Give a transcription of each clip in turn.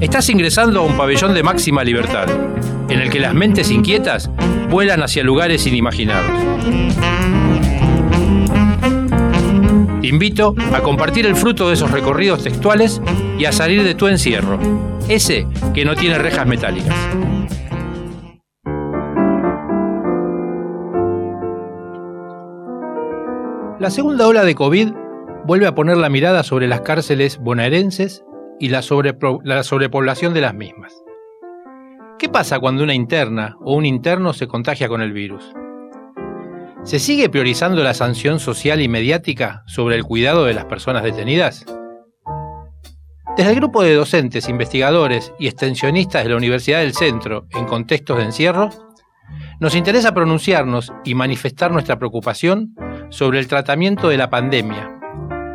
Estás ingresando a un pabellón de máxima libertad, en el que las mentes inquietas vuelan hacia lugares inimaginados. Te invito a compartir el fruto de esos recorridos textuales y a salir de tu encierro, ese que no tiene rejas metálicas. La segunda ola de COVID vuelve a poner la mirada sobre las cárceles bonaerenses y la, la sobrepoblación de las mismas. ¿Qué pasa cuando una interna o un interno se contagia con el virus? ¿Se sigue priorizando la sanción social y mediática sobre el cuidado de las personas detenidas? Desde el grupo de docentes, investigadores y extensionistas de la Universidad del Centro en contextos de encierro, nos interesa pronunciarnos y manifestar nuestra preocupación sobre el tratamiento de la pandemia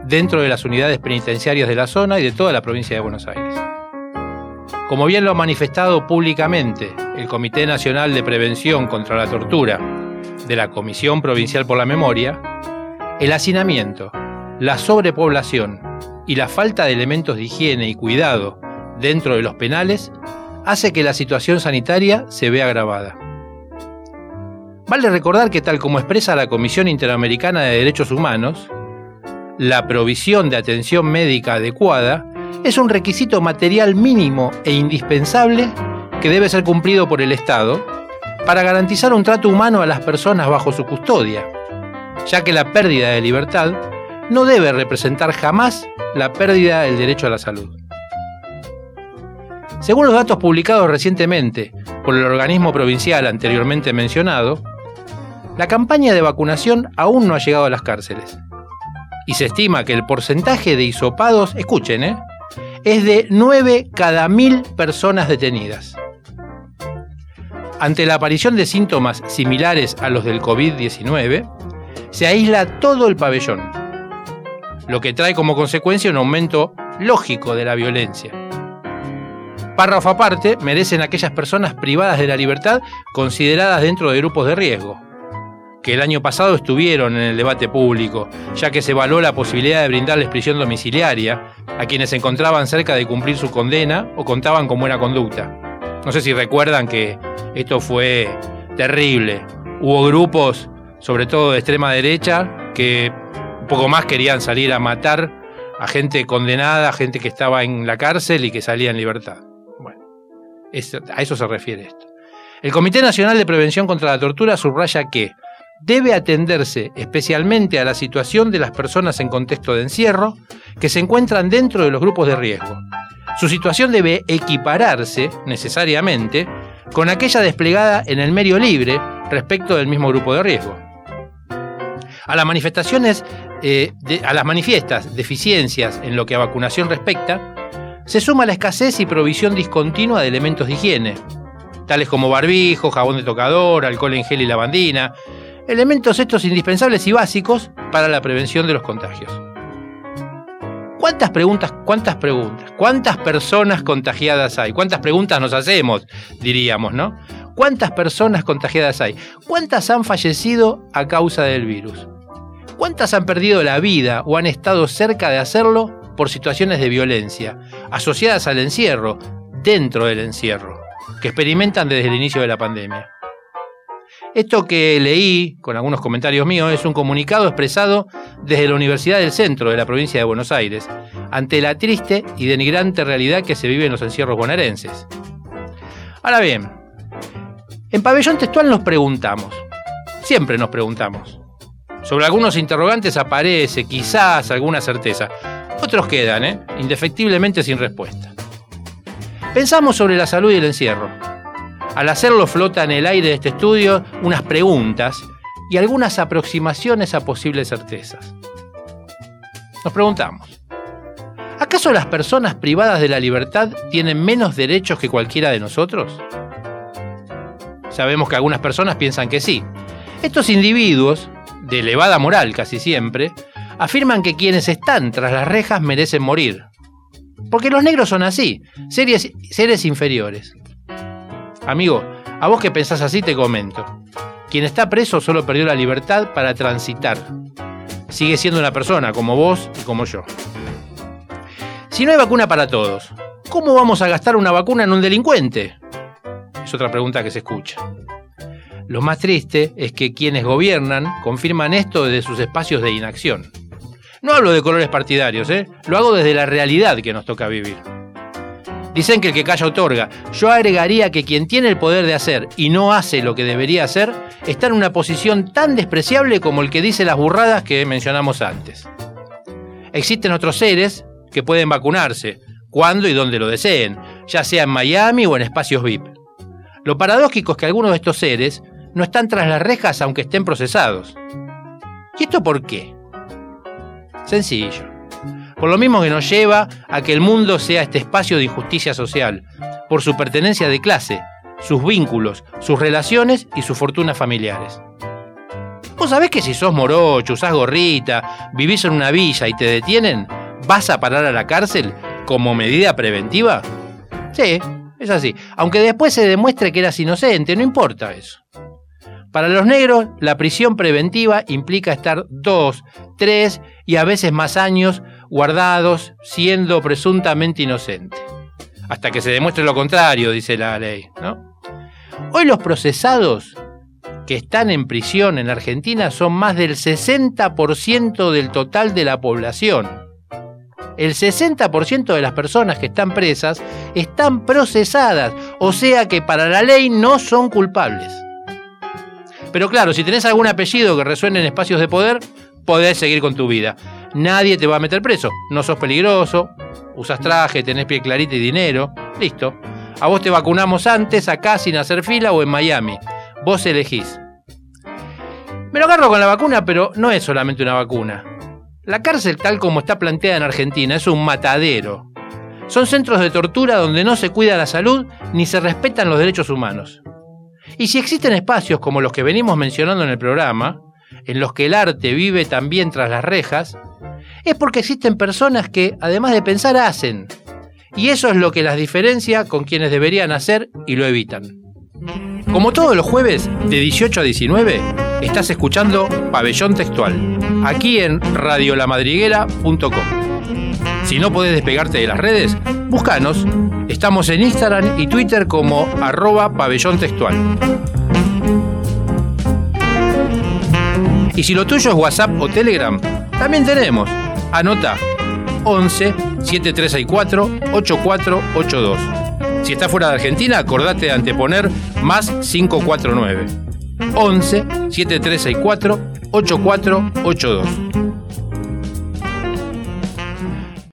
dentro de las unidades penitenciarias de la zona y de toda la provincia de Buenos Aires. Como bien lo ha manifestado públicamente el Comité Nacional de Prevención contra la Tortura de la Comisión Provincial por la Memoria, el hacinamiento, la sobrepoblación y la falta de elementos de higiene y cuidado dentro de los penales hace que la situación sanitaria se vea agravada. Vale recordar que tal como expresa la Comisión Interamericana de Derechos Humanos, la provisión de atención médica adecuada es un requisito material mínimo e indispensable que debe ser cumplido por el Estado para garantizar un trato humano a las personas bajo su custodia, ya que la pérdida de libertad no debe representar jamás la pérdida del derecho a la salud. Según los datos publicados recientemente por el organismo provincial anteriormente mencionado, la campaña de vacunación aún no ha llegado a las cárceles. Y se estima que el porcentaje de hisopados, escuchen, ¿eh? es de 9 cada mil personas detenidas. Ante la aparición de síntomas similares a los del COVID-19, se aísla todo el pabellón, lo que trae como consecuencia un aumento lógico de la violencia. Párrafo aparte, merecen aquellas personas privadas de la libertad consideradas dentro de grupos de riesgo, que el año pasado estuvieron en el debate público, ya que se evaluó la posibilidad de brindarles prisión domiciliaria a quienes se encontraban cerca de cumplir su condena o contaban con buena conducta. No sé si recuerdan que esto fue terrible. Hubo grupos, sobre todo de extrema derecha, que poco más querían salir a matar a gente condenada, a gente que estaba en la cárcel y que salía en libertad. Bueno, a eso se refiere esto. El Comité Nacional de Prevención contra la Tortura subraya que debe atenderse especialmente a la situación de las personas en contexto de encierro que se encuentran dentro de los grupos de riesgo. Su situación debe equipararse necesariamente con aquella desplegada en el medio libre respecto del mismo grupo de riesgo. A las manifestaciones, eh, a las manifiestas deficiencias en lo que a vacunación respecta, se suma la escasez y provisión discontinua de elementos de higiene, tales como barbijo, jabón de tocador, alcohol en gel y lavandina, elementos estos indispensables y básicos para la prevención de los contagios. ¿Cuántas preguntas, cuántas preguntas, cuántas personas contagiadas hay? ¿Cuántas preguntas nos hacemos, diríamos, no? ¿Cuántas personas contagiadas hay? ¿Cuántas han fallecido a causa del virus? ¿Cuántas han perdido la vida o han estado cerca de hacerlo por situaciones de violencia, asociadas al encierro, dentro del encierro, que experimentan desde el inicio de la pandemia? Esto que leí, con algunos comentarios míos, es un comunicado expresado desde la Universidad del Centro de la provincia de Buenos Aires, ante la triste y denigrante realidad que se vive en los encierros bonaerenses. Ahora bien, en pabellón textual nos preguntamos, siempre nos preguntamos. Sobre algunos interrogantes aparece quizás alguna certeza, otros quedan, ¿eh? indefectiblemente sin respuesta. Pensamos sobre la salud y el encierro. Al hacerlo flota en el aire de este estudio unas preguntas y algunas aproximaciones a posibles certezas. Nos preguntamos, ¿acaso las personas privadas de la libertad tienen menos derechos que cualquiera de nosotros? Sabemos que algunas personas piensan que sí. Estos individuos, de elevada moral casi siempre, afirman que quienes están tras las rejas merecen morir. Porque los negros son así, seres, seres inferiores. Amigo, a vos que pensás así te comento. Quien está preso solo perdió la libertad para transitar. Sigue siendo una persona como vos y como yo. Si no hay vacuna para todos, ¿cómo vamos a gastar una vacuna en un delincuente? Es otra pregunta que se escucha. Lo más triste es que quienes gobiernan confirman esto desde sus espacios de inacción. No hablo de colores partidarios, ¿eh? lo hago desde la realidad que nos toca vivir. Dicen que el que calla otorga. Yo agregaría que quien tiene el poder de hacer y no hace lo que debería hacer está en una posición tan despreciable como el que dice las burradas que mencionamos antes. Existen otros seres que pueden vacunarse, cuando y donde lo deseen, ya sea en Miami o en espacios VIP. Lo paradójico es que algunos de estos seres no están tras las rejas aunque estén procesados. ¿Y esto por qué? Sencillo por lo mismo que nos lleva a que el mundo sea este espacio de injusticia social, por su pertenencia de clase, sus vínculos, sus relaciones y sus fortunas familiares. ¿Vos sabés que si sos morocho, usás gorrita, vivís en una villa y te detienen, vas a parar a la cárcel como medida preventiva? Sí, es así. Aunque después se demuestre que eras inocente, no importa eso. Para los negros, la prisión preventiva implica estar dos, tres y a veces más años guardados siendo presuntamente inocentes. Hasta que se demuestre lo contrario, dice la ley. Hoy los procesados que están en prisión en Argentina son más del 60% del total de la población. El 60% de las personas que están presas están procesadas, o sea que para la ley no son culpables. Pero claro, si tenés algún apellido que resuene en espacios de poder, podés seguir con tu vida nadie te va a meter preso. No sos peligroso, usas traje, tenés pie clarita y dinero. Listo. A vos te vacunamos antes, acá sin hacer fila o en Miami. Vos elegís. Me lo agarro con la vacuna, pero no es solamente una vacuna. La cárcel tal como está planteada en Argentina es un matadero. Son centros de tortura donde no se cuida la salud ni se respetan los derechos humanos. Y si existen espacios como los que venimos mencionando en el programa, en los que el arte vive también tras las rejas, es porque existen personas que, además de pensar, hacen. Y eso es lo que las diferencia con quienes deberían hacer y lo evitan. Como todos los jueves, de 18 a 19, estás escuchando Pabellón Textual, aquí en radiolamadriguera.com. Si no podés despegarte de las redes, búscanos. Estamos en Instagram y Twitter como arroba pabellón textual. Y si lo tuyo es WhatsApp o Telegram, también tenemos. Anota 11 7364 8482. Si estás fuera de Argentina, acordate de anteponer más 549. 11 7364 8482.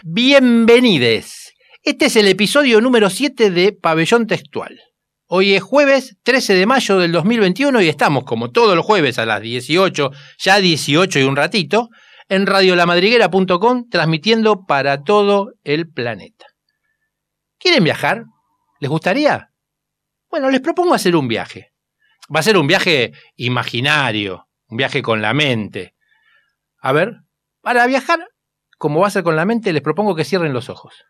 Bienvenides. Este es el episodio número 7 de Pabellón Textual. Hoy es jueves 13 de mayo del 2021 y estamos, como todos los jueves a las 18, ya 18 y un ratito, en radiolamadriguera.com transmitiendo para todo el planeta. ¿Quieren viajar? ¿Les gustaría? Bueno, les propongo hacer un viaje. Va a ser un viaje imaginario, un viaje con la mente. A ver, para viajar, como va a ser con la mente, les propongo que cierren los ojos.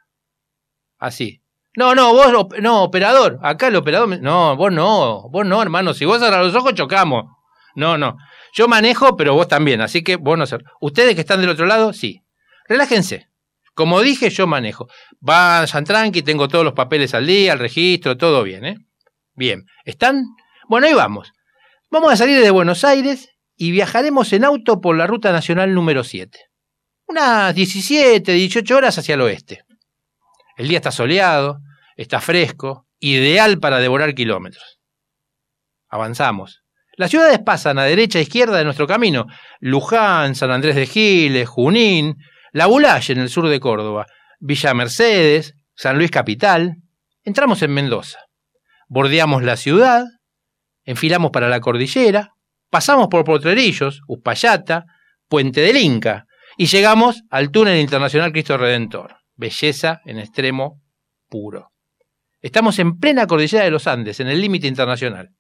Así. No, no, vos, no, operador. Acá el operador. No, vos no, vos no, hermano. Si vos cerras los ojos, chocamos. No, no. Yo manejo, pero vos también, así que vos no ser. Ustedes que están del otro lado, sí. Relájense. Como dije, yo manejo. Vayan tranqui, tengo todos los papeles al día, el registro, todo bien, ¿eh? Bien. ¿Están? Bueno, ahí vamos. Vamos a salir de Buenos Aires y viajaremos en auto por la ruta nacional número 7. Unas 17, 18 horas hacia el oeste. El día está soleado, está fresco, ideal para devorar kilómetros. Avanzamos. Las ciudades pasan a derecha e izquierda de nuestro camino. Luján, San Andrés de Giles, Junín, La Bulaye en el sur de Córdoba, Villa Mercedes, San Luis Capital. Entramos en Mendoza. Bordeamos la ciudad, enfilamos para la cordillera, pasamos por Potrerillos, Uspallata, Puente del Inca y llegamos al túnel internacional Cristo Redentor. Belleza en extremo puro. Estamos en plena cordillera de los Andes, en el límite internacional.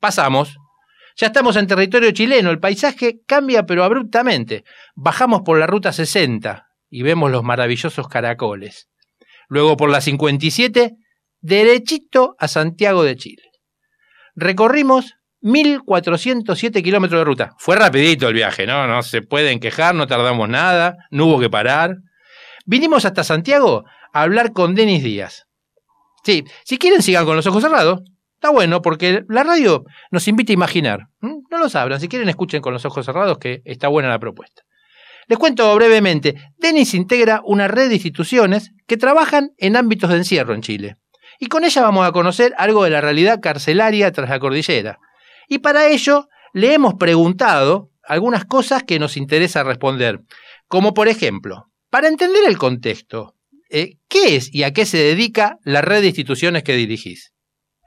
Pasamos, ya estamos en territorio chileno, el paisaje cambia pero abruptamente. Bajamos por la ruta 60 y vemos los maravillosos caracoles. Luego por la 57, derechito a Santiago de Chile. Recorrimos 1407 kilómetros de ruta. Fue rapidito el viaje, ¿no? No se pueden quejar, no tardamos nada, no hubo que parar. Vinimos hasta Santiago a hablar con Denis Díaz. Sí, si quieren sigan con los ojos cerrados. Está bueno porque la radio nos invita a imaginar. No lo sabrán, si quieren escuchen con los ojos cerrados que está buena la propuesta. Les cuento brevemente, Denis integra una red de instituciones que trabajan en ámbitos de encierro en Chile. Y con ella vamos a conocer algo de la realidad carcelaria tras la cordillera. Y para ello le hemos preguntado algunas cosas que nos interesa responder, como por ejemplo, para entender el contexto, eh, ¿qué es y a qué se dedica la red de instituciones que dirigís?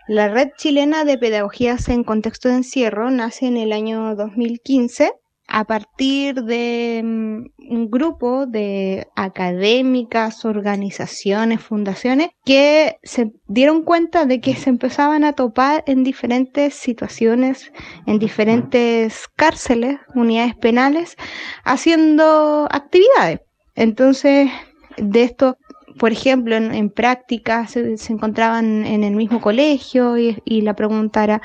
La Red Chilena de Pedagogías en Contexto de Encierro nace en el año 2015 a partir de mm, un grupo de académicas, organizaciones, fundaciones que se dieron cuenta de que se empezaban a topar en diferentes situaciones, en diferentes cárceles, unidades penales, haciendo actividades. Entonces, de esto por ejemplo, en, práctica se, encontraban en el mismo colegio y, la pregunta era,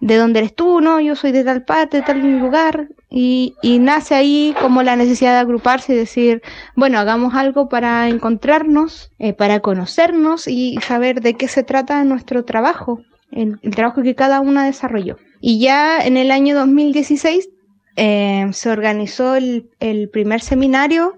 ¿de dónde eres tú? No, yo soy de tal parte, de tal lugar. Y, y, nace ahí como la necesidad de agruparse y decir, bueno, hagamos algo para encontrarnos, eh, para conocernos y saber de qué se trata nuestro trabajo, el, trabajo que cada una desarrolló. Y ya en el año 2016 eh, se organizó el, el primer seminario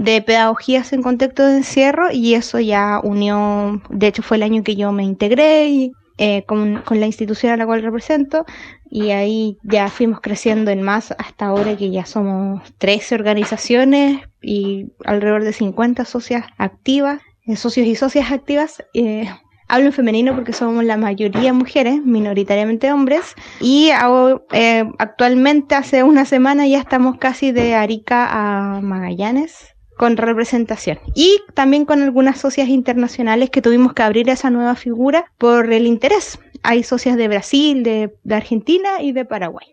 de pedagogías en contexto de encierro y eso ya unió, de hecho fue el año que yo me integré eh, con, la institución a la cual represento y ahí ya fuimos creciendo en más hasta ahora que ya somos 13 organizaciones y alrededor de 50 socias activas, eh, socios y socias activas. Eh, hablo en femenino porque somos la mayoría mujeres, minoritariamente hombres. Y actualmente, hace una semana, ya estamos casi de Arica a Magallanes con representación y también con algunas socias internacionales que tuvimos que abrir esa nueva figura por el interés. Hay socias de Brasil, de, Argentina y de Paraguay.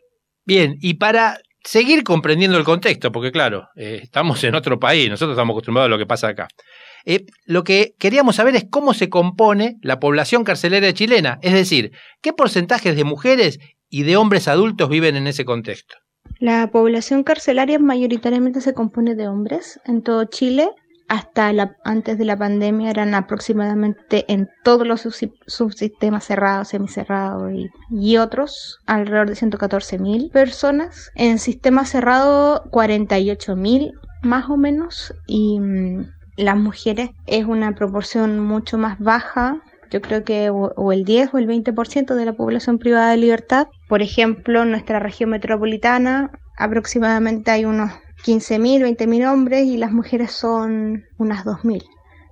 Bien, y para seguir comprendiendo el contexto, porque claro, eh, estamos en otro país, nosotros estamos acostumbrados a lo que pasa acá. Eh, lo que queríamos saber es cómo se compone la población carcelera chilena, es decir, qué porcentajes de mujeres y de hombres adultos viven en ese contexto. La población carcelaria mayoritariamente se compone de hombres en todo Chile. Hasta la, antes de la pandemia eran aproximadamente en todos los subsistemas cerrados, semicerrados y, y otros alrededor de 114.000 personas. En sistema cerrado 48.000 más o menos y mm, las mujeres es una proporción mucho más baja yo creo que o, el 10 o el 20% de la población privada de libertad. Por ejemplo, en nuestra región metropolitana aproximadamente hay unos 15.000, 20.000 hombres y las mujeres son unas 2.000.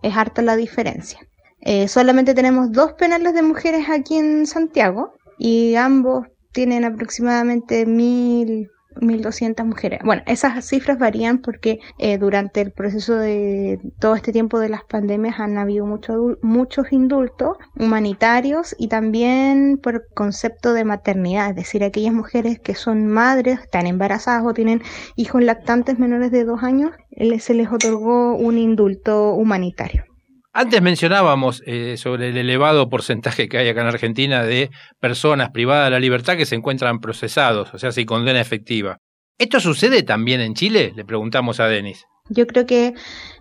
Es harta la diferencia. Eh, solamente tenemos dos penales de mujeres aquí en Santiago y ambos tienen aproximadamente 1.000, 1.200 mujeres. Bueno, esas cifras varían porque eh, durante el proceso de todo este tiempo de las pandemias han habido muchos indultos humanitarios y también por concepto de maternidad, es decir, aquellas mujeres que son madres, están embarazadas o tienen hijos lactantes menores de dos años, se les otorgó un indulto humanitario. Antes mencionábamos eh, sobre el elevado porcentaje que hay acá en Argentina de personas privadas de la libertad que se encuentran procesados, o sea, sin condena efectiva. ¿Esto sucede también en Chile? Le preguntamos a Denis. Yo creo que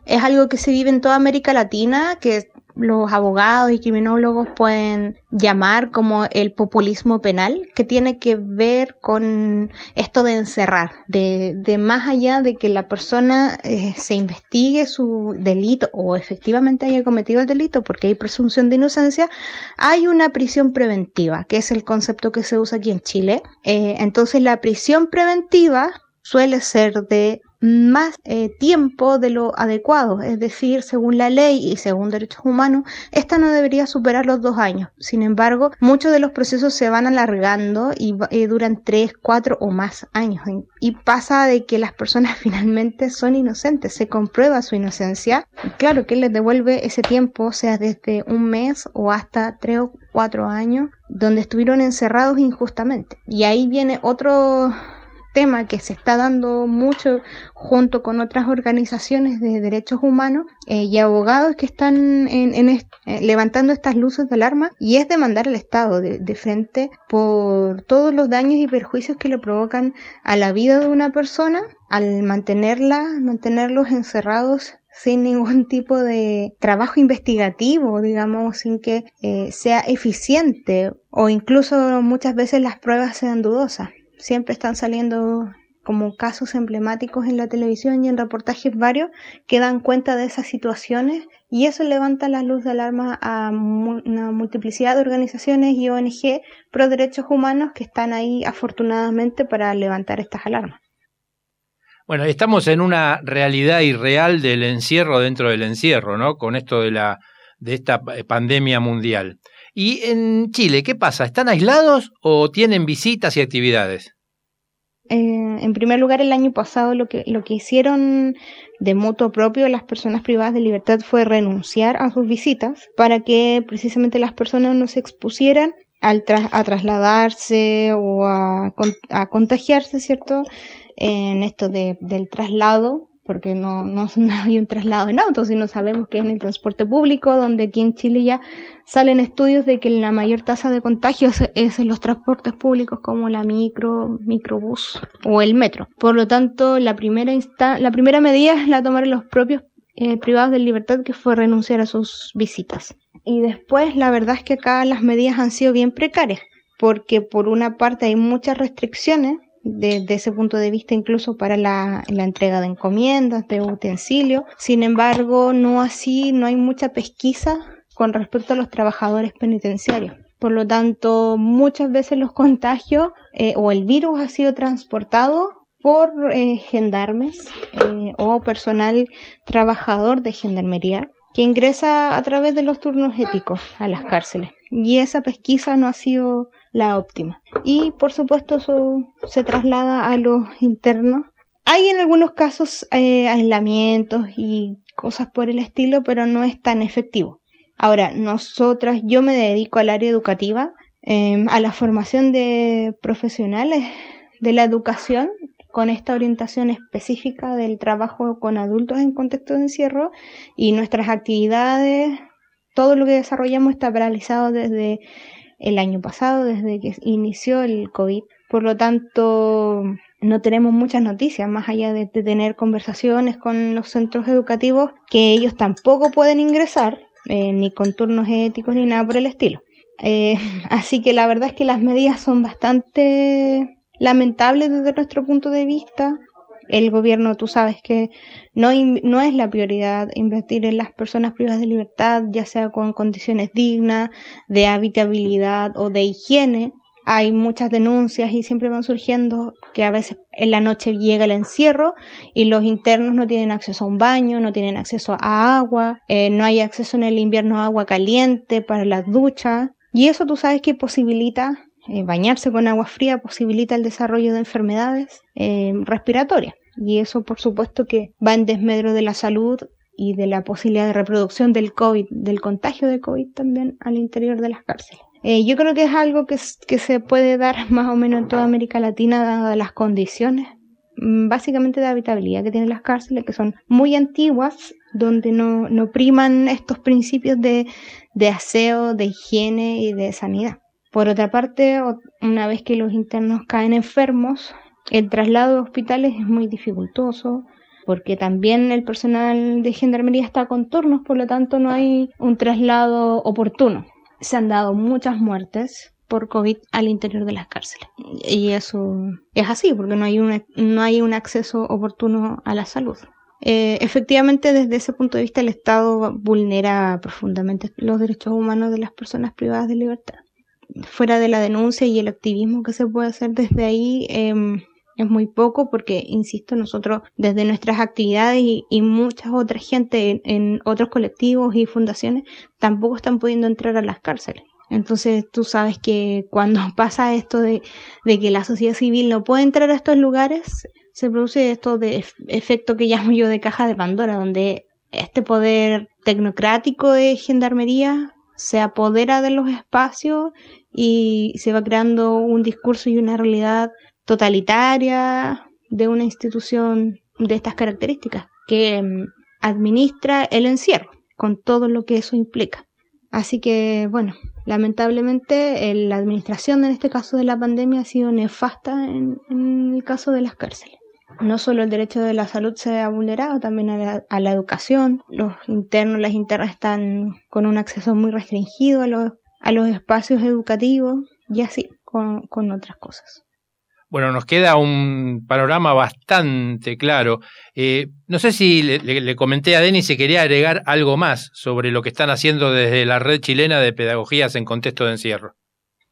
es algo que se vive en toda América Latina, que los abogados y criminólogos pueden llamar como el populismo penal, que tiene que ver con esto de encerrar, de, de más allá de que la persona eh, se investigue su delito o efectivamente haya cometido el delito, porque hay presunción de inocencia, hay una prisión preventiva, que es el concepto que se usa aquí en Chile. Eh, entonces la prisión preventiva suele ser de más eh, tiempo de lo adecuado, es decir, según la ley y según derechos humanos, esta no debería superar los dos años. Sin embargo, muchos de los procesos se van alargando y, duran tres, cuatro o más años. Y pasa de que las personas finalmente son inocentes, se comprueba su inocencia. claro que les devuelve ese tiempo, sea desde un mes o hasta tres o cuatro años, donde estuvieron encerrados injustamente. Y ahí viene otro tema que se está dando mucho junto con otras organizaciones de derechos humanos eh, y abogados que están en, eh, levantando estas luces de alarma y es demandar al Estado de, de, frente por todos los daños y perjuicios que le provocan a la vida de una persona al mantenerla, mantenerlos encerrados sin ningún tipo de trabajo investigativo, digamos, sin que eh, sea eficiente o incluso muchas veces las pruebas sean dudosas. Siempre están saliendo como casos emblemáticos en la televisión y en reportajes varios que dan cuenta de esas situaciones y eso levanta la luz de alarma a una multiplicidad de organizaciones y ONG pro derechos humanos que están ahí afortunadamente para levantar estas alarmas. Bueno, estamos en una realidad irreal del encierro dentro del encierro, ¿no? Con esto de la de esta pandemia mundial. Y en Chile, ¿qué pasa? ¿Están aislados o tienen visitas y actividades? Eh, en primer lugar, el año pasado lo que, lo que hicieron de moto propio las personas privadas de libertad fue renunciar a sus visitas para que precisamente las personas no se expusieran al a trasladarse o a, a contagiarse, ¿cierto? En esto de, del traslado porque no, no, hay un traslado en auto, sino sabemos que es en el transporte público, donde aquí en Chile ya salen estudios de que la mayor tasa de contagios es en los transportes públicos como la micro, microbús o el metro. Por lo tanto, la primera, la primera medida es la tomaron los propios eh, privados de libertad, que fue renunciar a sus visitas. Y después, la verdad es que acá las medidas han sido bien precarias, porque por una parte hay muchas restricciones desde ese punto de vista incluso para la, entrega de encomiendas, de utensilios. Sin embargo, no así, no hay mucha pesquisa con respecto a los trabajadores penitenciarios. Por lo tanto, muchas veces los contagios eh, o el virus ha sido transportado por eh, gendarmes eh, o personal trabajador de gendarmería que ingresa a través de los turnos éticos a las cárceles. Y esa pesquisa no ha sido la óptima. Y por supuesto eso se traslada a los internos. Hay en algunos casos eh, aislamientos y cosas por el estilo, pero no es tan efectivo. Ahora, nosotras, yo me dedico al área educativa, em, a la formación de profesionales de la educación con esta orientación específica del trabajo con adultos en contexto de encierro y nuestras actividades, todo lo que desarrollamos está paralizado desde el año pasado, desde que inició el COVID. Por lo tanto, no tenemos muchas noticias, más allá de, tener conversaciones con los centros educativos, que ellos tampoco pueden ingresar, eh, ni con turnos éticos ni nada por el estilo. Eh, así que la verdad es que las medidas son bastante lamentables desde nuestro punto de vista el gobierno, tú sabes que no, no es la prioridad invertir en las personas privadas de libertad, ya sea con condiciones dignas, de habitabilidad o de higiene. Hay muchas denuncias y siempre van surgiendo que a veces en la noche llega el encierro y los internos no tienen acceso a un baño, no tienen acceso a agua, eh, no hay acceso en el invierno a agua caliente para las duchas. Y eso tú sabes que posibilita eh, bañarse con agua fría posibilita el desarrollo de enfermedades eh, respiratorias. Y eso, por supuesto, que va en desmedro de la salud y de la posibilidad de reproducción del COVID, del contagio de COVID también al interior de las cárceles. Eh, yo creo que es algo que, que se puede dar más o menos en toda América Latina, dadas las condiciones mm, básicamente de habitabilidad que tienen las cárceles, que son muy antiguas, donde no, no priman estos principios de, de aseo, de higiene y de sanidad. Por otra parte, una vez que los internos caen enfermos, el traslado de hospitales es muy dificultoso porque también el personal de gendarmería está con turnos, por lo tanto no hay un traslado oportuno. Se han dado muchas muertes por COVID al interior de las cárceles. Y eso es así, porque no hay un, no hay un acceso oportuno a la salud. Eh, efectivamente, desde ese punto de vista, el Estado vulnera profundamente los derechos humanos de las personas privadas de libertad fuera de la denuncia y el activismo que se puede hacer desde ahí, em, es muy poco porque, insisto, nosotros desde nuestras actividades y, muchas otras gente en, otros colectivos y fundaciones tampoco están pudiendo entrar a las cárceles. Entonces tú sabes que cuando pasa esto de, de que la sociedad civil no puede entrar a estos lugares, se produce esto de efecto que llamo yo de caja de Pandora, donde este poder tecnocrático de gendarmería se apodera de los espacios y se va creando un discurso y una realidad totalitaria de una institución de estas características que mm, administra el encierro con todo lo que eso implica. Así que, bueno, lamentablemente la administración en este caso de la pandemia ha sido nefasta en, en el caso de las cárceles. No solo el derecho de la salud se ha vulnerado, también a la, educación. Los internos, las internas están con un acceso muy restringido a los, a los espacios educativos y así con, con otras cosas. Bueno, nos queda un panorama bastante claro. Eh, no sé si le, comenté a Denis si quería agregar algo más sobre lo que están haciendo desde la red chilena de pedagogías en contexto de encierro.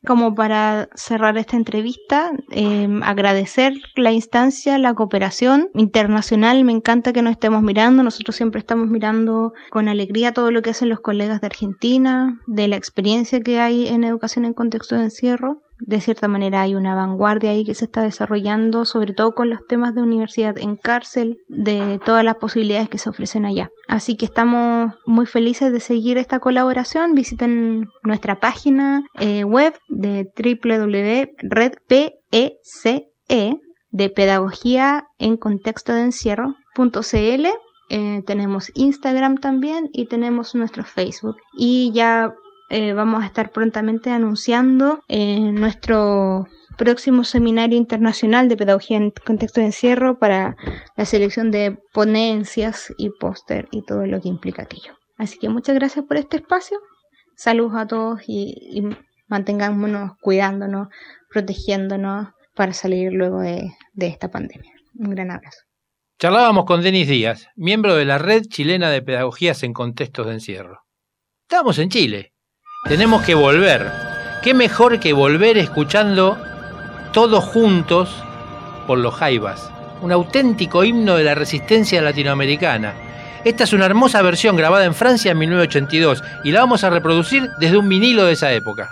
Como para cerrar esta entrevista, em, agradecer la instancia, la cooperación internacional. Me encanta que nos estemos mirando. Nosotros siempre estamos mirando con alegría todo lo que hacen los colegas de Argentina, de la experiencia que hay en educación en contexto de encierro de cierta manera hay una vanguardia ahí que se está desarrollando, sobre todo con los temas de universidad en cárcel, de todas las posibilidades que se ofrecen allá. Así que estamos muy felices de seguir esta colaboración. Visiten nuestra página eh, web de www.redpece de pedagogía en contexto de encierro.cl. Eh, tenemos Instagram también y tenemos nuestro Facebook. Y ya eh, vamos a estar prontamente anunciando en nuestro próximo seminario internacional de pedagogía en contexto de encierro para la selección de ponencias y póster y todo lo que implica aquello. Así que muchas gracias por este espacio. Saludos a todos y, y mantengámonos cuidándonos, protegiéndonos para salir luego de, de esta pandemia. Un gran abrazo. Charlábamos con Denis Díaz, miembro de la Red Chilena de Pedagogías en Contextos de Encierro. Estamos en Chile tenemos que volver. ¿Qué mejor que volver escuchando todos juntos por los Jaivas? Un auténtico himno de la resistencia latinoamericana. Esta es una hermosa versión grabada en Francia en 1982 y la vamos a reproducir desde un vinilo de esa época.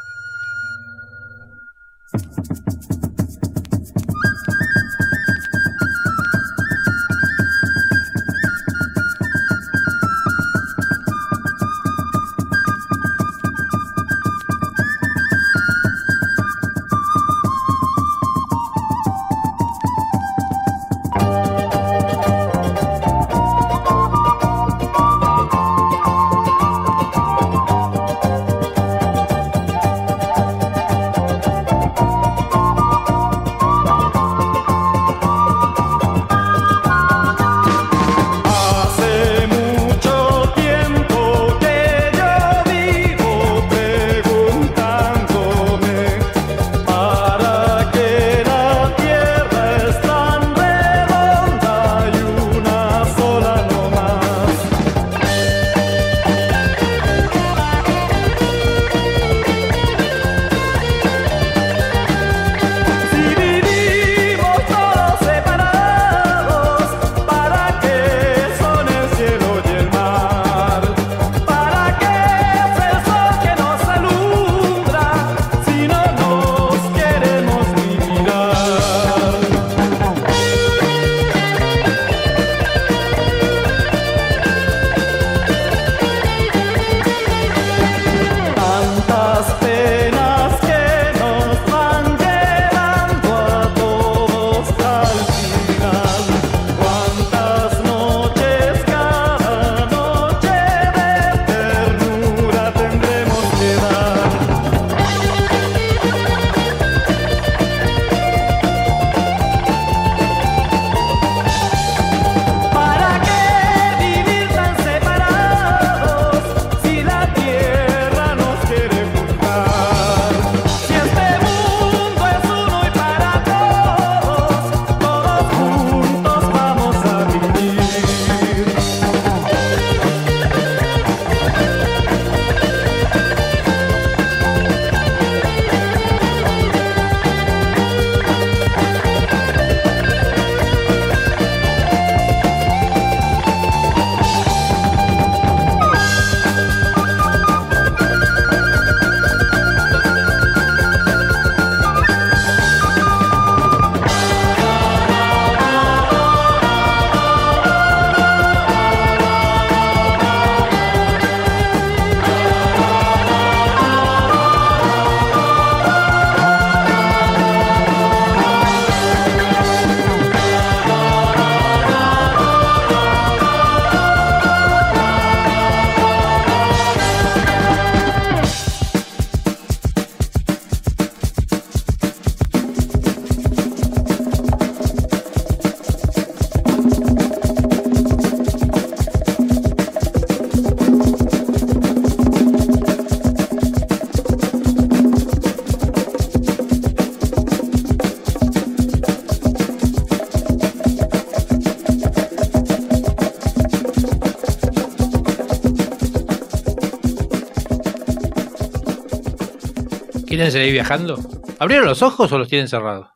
¿Quieren seguir viajando? ¿Abrieron los ojos o los tienen cerrados?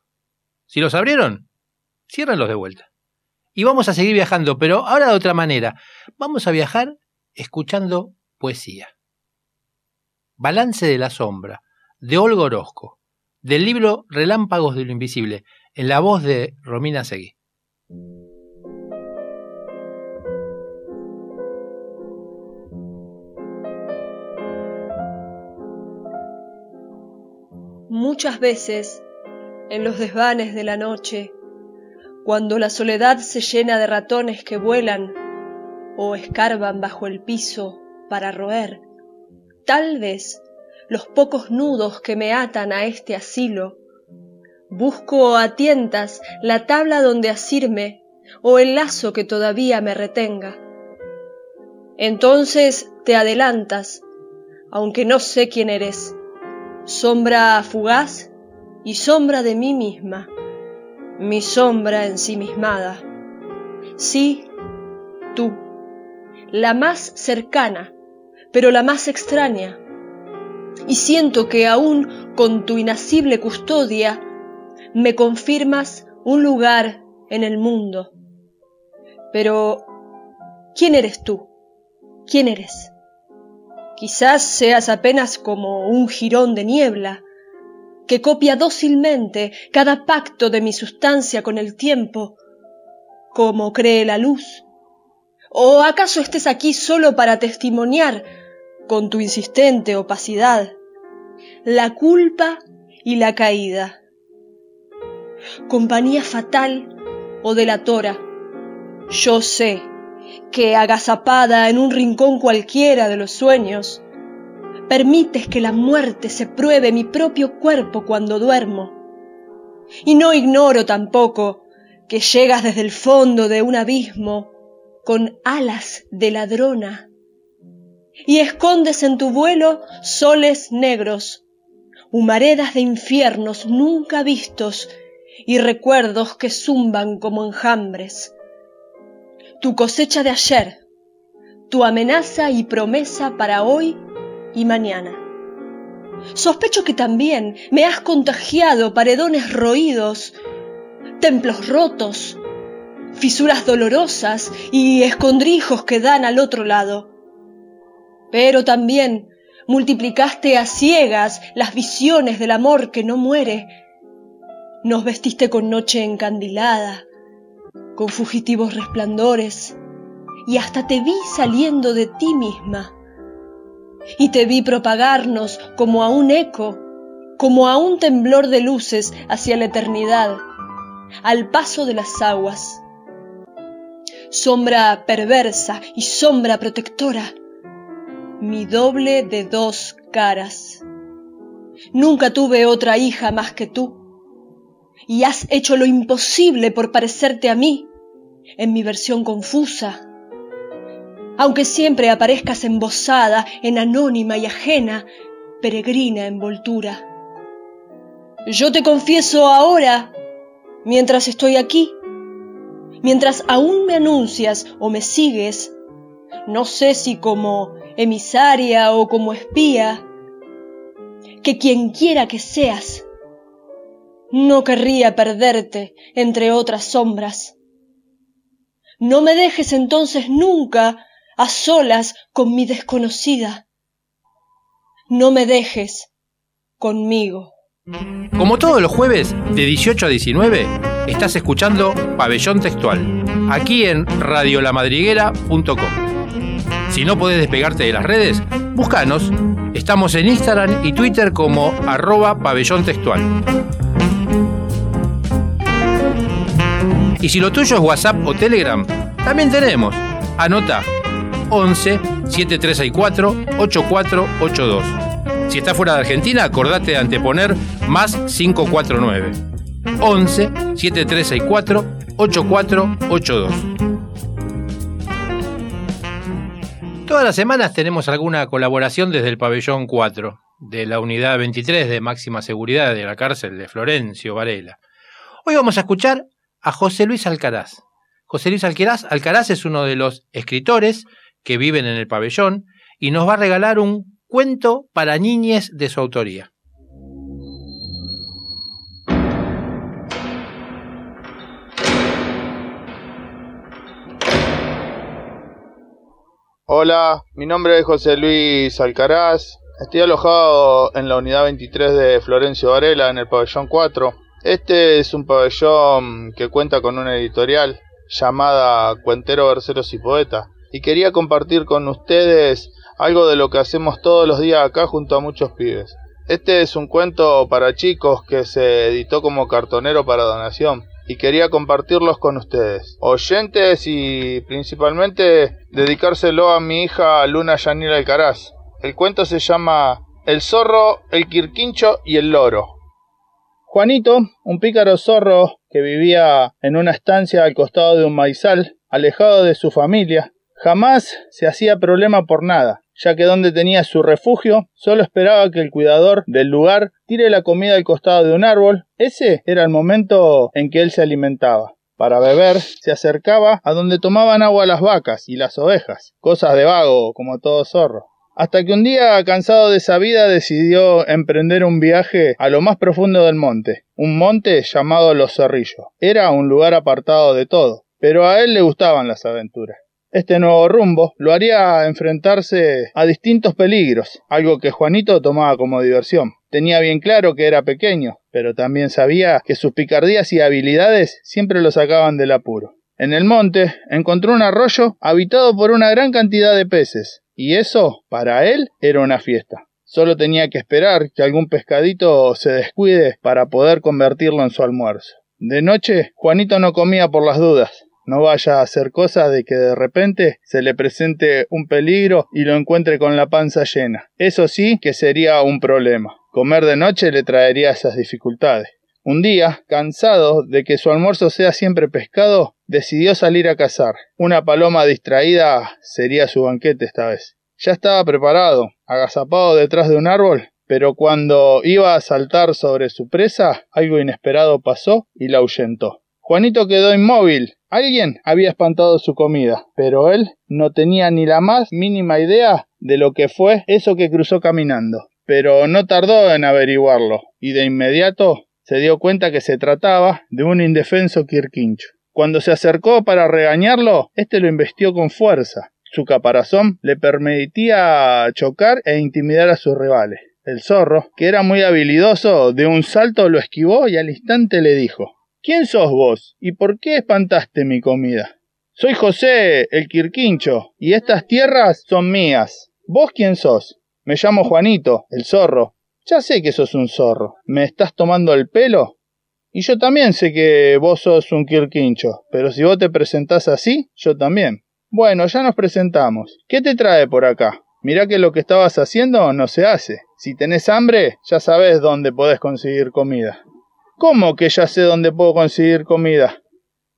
Si los abrieron, ciérrenlos de vuelta. Y vamos a seguir viajando, pero ahora de otra manera. Vamos a viajar escuchando poesía. Balance de la sombra, de Olga Orozco, del libro Relámpagos de lo Invisible, en la voz de Romina Seguí. Muchas veces, en los desvanes de la noche, cuando la soledad se llena de ratones que vuelan o escarban bajo el piso para roer, tal vez los pocos nudos que me atan a este asilo, busco a tientas la tabla donde asirme o el lazo que todavía me retenga. Entonces te adelantas, aunque no sé quién eres, sombra fugaz y sombra de mí misma, mi sombra ensimismada. Sí, tú, la más cercana, pero la más extraña. Y siento que aún con tu inacible custodia me confirmas un lugar en el mundo. Pero, ¿quién eres tú? ¿Quién eres? Quizás seas apenas como un jirón de niebla, que copia dócilmente cada pacto de mi sustancia con el tiempo, como cree la luz. ¿O acaso estés aquí solo para testimoniar, con tu insistente opacidad, la culpa y la caída? Compañía fatal o delatora, yo sé que agazapada en un rincón cualquiera de los sueños, permites que la muerte se pruebe mi propio cuerpo cuando duermo. Y no ignoro tampoco que llegas desde el fondo de un abismo con alas de ladrona y escondes en tu vuelo soles negros, humaredas de infiernos nunca vistos y recuerdos que zumban como enjambres tu cosecha de ayer, tu amenaza y promesa para hoy y mañana. Sospecho que también me has contagiado paredones roídos, templos rotos, fisuras dolorosas y escondrijos que dan al otro lado. Pero también multiplicaste a ciegas las visiones del amor que no muere. Nos vestiste con noche encandilada, con fugitivos resplandores, y hasta te vi saliendo de ti misma. Y te vi propagarnos como a un eco, como a un temblor de luces hacia la eternidad, al paso de las aguas. Sombra perversa y sombra protectora, mi doble de dos caras. Nunca tuve otra hija más que tú y has hecho lo imposible por parecerte a mí, en mi versión confusa. Aunque siempre aparezcas embosada en anónima y ajena, peregrina envoltura. Yo te confieso ahora, mientras estoy aquí, mientras aún me anuncias o me sigues, no sé si como emisaria o como espía, que quien quiera que seas, no querría perderte entre otras sombras. No me dejes entonces nunca a solas con mi desconocida. No me dejes conmigo. Como todos los jueves, de 18 a 19, estás escuchando Pabellón Textual, aquí en radiolamadriguera.com. Si no podés despegarte de las redes, búscanos. Estamos en Instagram y Twitter como arroba pabellón textual. Y si lo tuyo es WhatsApp o Telegram, también tenemos. Anota 11 7364 8482. Si estás fuera de Argentina, acordate de anteponer más 549. 11 7364 8482. Todas las semanas tenemos alguna colaboración desde el pabellón 4 de la unidad 23 de máxima seguridad de la cárcel de Florencio Varela. Hoy vamos a escuchar a José Luis Alcaraz. José Luis Alcaraz, Alcaraz es uno de los escritores que viven en el pabellón y nos va a regalar un cuento para niñes de su autoría. Hola, mi nombre es José Luis Alcaraz. Estoy alojado en la unidad 23 de Florencio Varela, en el pabellón 4. Este es un pabellón que cuenta con una editorial llamada Cuentero, Verseros y Poeta. Y quería compartir con ustedes algo de lo que hacemos todos los días acá junto a muchos pibes. Este es un cuento para chicos que se editó como cartonero para donación y quería compartirlos con ustedes, oyentes y principalmente dedicárselo a mi hija Luna Yanil Alcaraz. El cuento se llama El zorro, el quirquincho y el loro. Juanito, un pícaro zorro que vivía en una estancia al costado de un maizal, alejado de su familia, jamás se hacía problema por nada ya que donde tenía su refugio solo esperaba que el cuidador del lugar tire la comida al costado de un árbol. Ese era el momento en que él se alimentaba. Para beber, se acercaba a donde tomaban agua las vacas y las ovejas, cosas de vago, como todo zorro. Hasta que un día, cansado de esa vida, decidió emprender un viaje a lo más profundo del monte, un monte llamado Los Cerrillos. Era un lugar apartado de todo, pero a él le gustaban las aventuras. Este nuevo rumbo lo haría enfrentarse a distintos peligros, algo que Juanito tomaba como diversión. Tenía bien claro que era pequeño, pero también sabía que sus picardías y habilidades siempre lo sacaban del apuro. En el monte encontró un arroyo habitado por una gran cantidad de peces, y eso, para él, era una fiesta. Solo tenía que esperar que algún pescadito se descuide para poder convertirlo en su almuerzo. De noche, Juanito no comía por las dudas. No vaya a hacer cosa de que de repente se le presente un peligro y lo encuentre con la panza llena. Eso sí que sería un problema. Comer de noche le traería esas dificultades. Un día, cansado de que su almuerzo sea siempre pescado, decidió salir a cazar. Una paloma distraída sería su banquete esta vez. Ya estaba preparado, agazapado detrás de un árbol, pero cuando iba a saltar sobre su presa, algo inesperado pasó y la ahuyentó. Juanito quedó inmóvil. Alguien había espantado su comida, pero él no tenía ni la más mínima idea de lo que fue eso que cruzó caminando. Pero no tardó en averiguarlo, y de inmediato se dio cuenta que se trataba de un indefenso quirquincho. Cuando se acercó para regañarlo, éste lo investió con fuerza. Su caparazón le permitía chocar e intimidar a sus rivales. El zorro, que era muy habilidoso, de un salto lo esquivó y al instante le dijo ¿Quién sos vos? ¿Y por qué espantaste mi comida? Soy José, el Quirquincho, y estas tierras son mías. ¿Vos quién sos? Me llamo Juanito, el zorro. Ya sé que sos un zorro. ¿Me estás tomando el pelo? Y yo también sé que vos sos un Quirquincho, pero si vos te presentás así, yo también. Bueno, ya nos presentamos. ¿Qué te trae por acá? Mirá que lo que estabas haciendo no se hace. Si tenés hambre, ya sabés dónde podés conseguir comida. ¿Cómo que ya sé dónde puedo conseguir comida?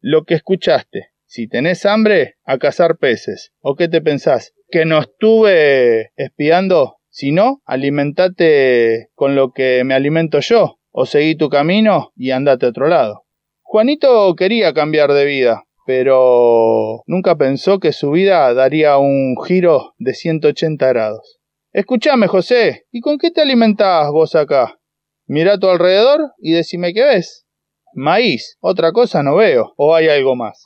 Lo que escuchaste. Si tenés hambre, a cazar peces. ¿O qué te pensás? ¿Que no estuve espiando? Si no, alimentate con lo que me alimento yo. O seguí tu camino y andate a otro lado. Juanito quería cambiar de vida, pero nunca pensó que su vida daría un giro de 180 grados. Escuchame, José, ¿y con qué te alimentás vos acá? Mira a tu alrededor y decime qué ves. Maíz, otra cosa no veo, o hay algo más.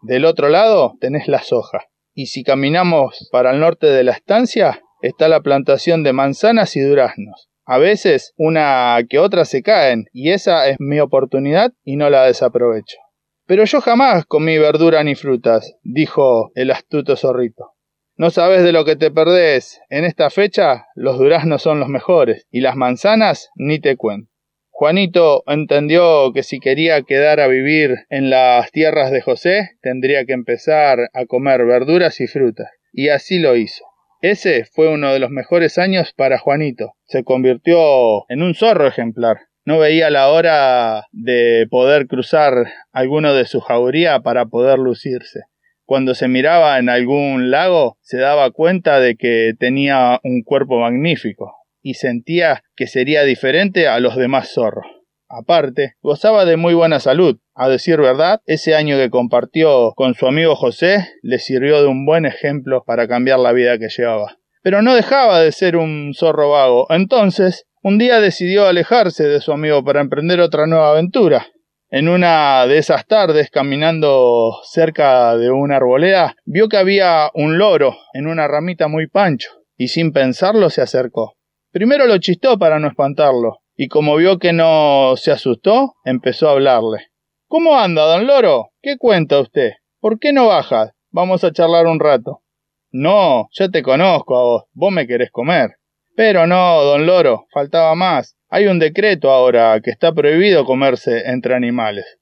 Del otro lado tenés la soja. Y si caminamos para el norte de la estancia, está la plantación de manzanas y duraznos. A veces una que otra se caen, y esa es mi oportunidad y no la desaprovecho. Pero yo jamás comí verdura ni frutas, dijo el astuto zorrito. No sabes de lo que te perdés. En esta fecha los duraznos son los mejores y las manzanas ni te cuento. Juanito entendió que si quería quedar a vivir en las tierras de José, tendría que empezar a comer verduras y frutas, y así lo hizo. Ese fue uno de los mejores años para Juanito. Se convirtió en un zorro ejemplar. No veía la hora de poder cruzar alguno de su jauría para poder lucirse. Cuando se miraba en algún lago, se daba cuenta de que tenía un cuerpo magnífico y sentía que sería diferente a los demás zorros. Aparte, gozaba de muy buena salud. A decir verdad, ese año que compartió con su amigo José le sirvió de un buen ejemplo para cambiar la vida que llevaba. Pero no dejaba de ser un zorro vago. Entonces, un día decidió alejarse de su amigo para emprender otra nueva aventura. En una de esas tardes, caminando cerca de una arboleda, vio que había un loro en una ramita muy pancho, y sin pensarlo se acercó. Primero lo chistó para no espantarlo, y como vio que no se asustó, empezó a hablarle. ¿Cómo anda, don Loro? ¿Qué cuenta usted? ¿Por qué no bajas? Vamos a charlar un rato. No, yo te conozco a vos, vos me querés comer. Pero no, don Loro, faltaba más. Hay un decreto ahora que está prohibido comerse entre animales.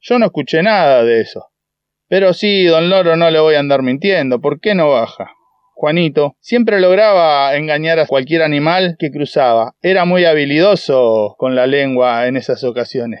Yo no escuché nada de eso. Pero sí, don Loro, no le voy a andar mintiendo. ¿Por qué no baja? Juanito siempre lograba engañar a cualquier animal que cruzaba. Era muy habilidoso con la lengua en esas ocasiones.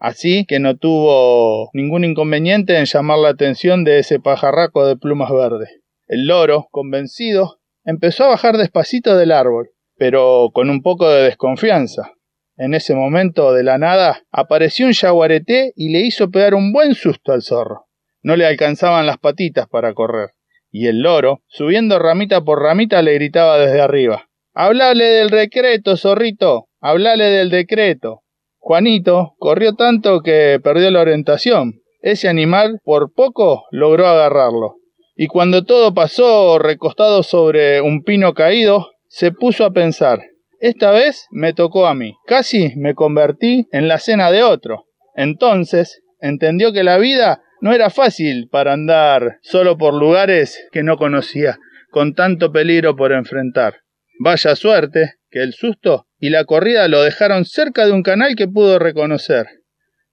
Así que no tuvo ningún inconveniente en llamar la atención de ese pajarraco de plumas verdes. El loro, convencido, empezó a bajar despacito del árbol, pero con un poco de desconfianza. En ese momento, de la nada, apareció un yaguareté y le hizo pegar un buen susto al zorro. No le alcanzaban las patitas para correr y el loro, subiendo ramita por ramita, le gritaba desde arriba. Hablale del decreto, zorrito, hablale del decreto. Juanito corrió tanto que perdió la orientación. Ese animal por poco logró agarrarlo. Y cuando todo pasó recostado sobre un pino caído, se puso a pensar. Esta vez me tocó a mí. Casi me convertí en la cena de otro. Entonces entendió que la vida no era fácil para andar solo por lugares que no conocía, con tanto peligro por enfrentar. Vaya suerte que el susto y la corrida lo dejaron cerca de un canal que pudo reconocer.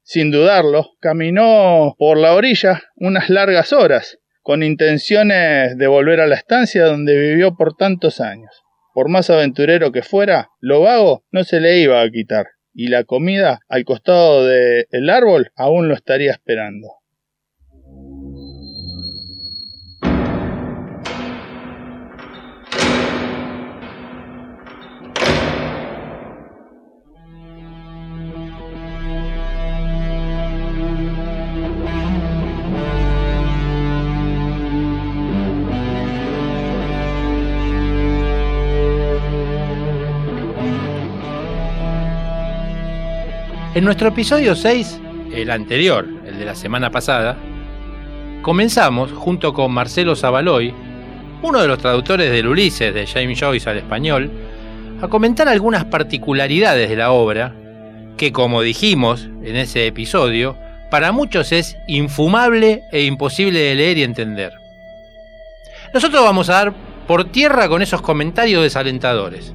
Sin dudarlo, caminó por la orilla unas largas horas, con intenciones de volver a la estancia donde vivió por tantos años. Por más aventurero que fuera, lo vago no se le iba a quitar, y la comida al costado del árbol aún lo estaría esperando. En nuestro episodio 6, el anterior, el de la semana pasada, comenzamos junto con Marcelo Zavaloy, uno de los traductores del Ulises de James Joyce al español, a comentar algunas particularidades de la obra que, como dijimos en ese episodio, para muchos es infumable e imposible de leer y entender. Nosotros vamos a dar por tierra con esos comentarios desalentadores.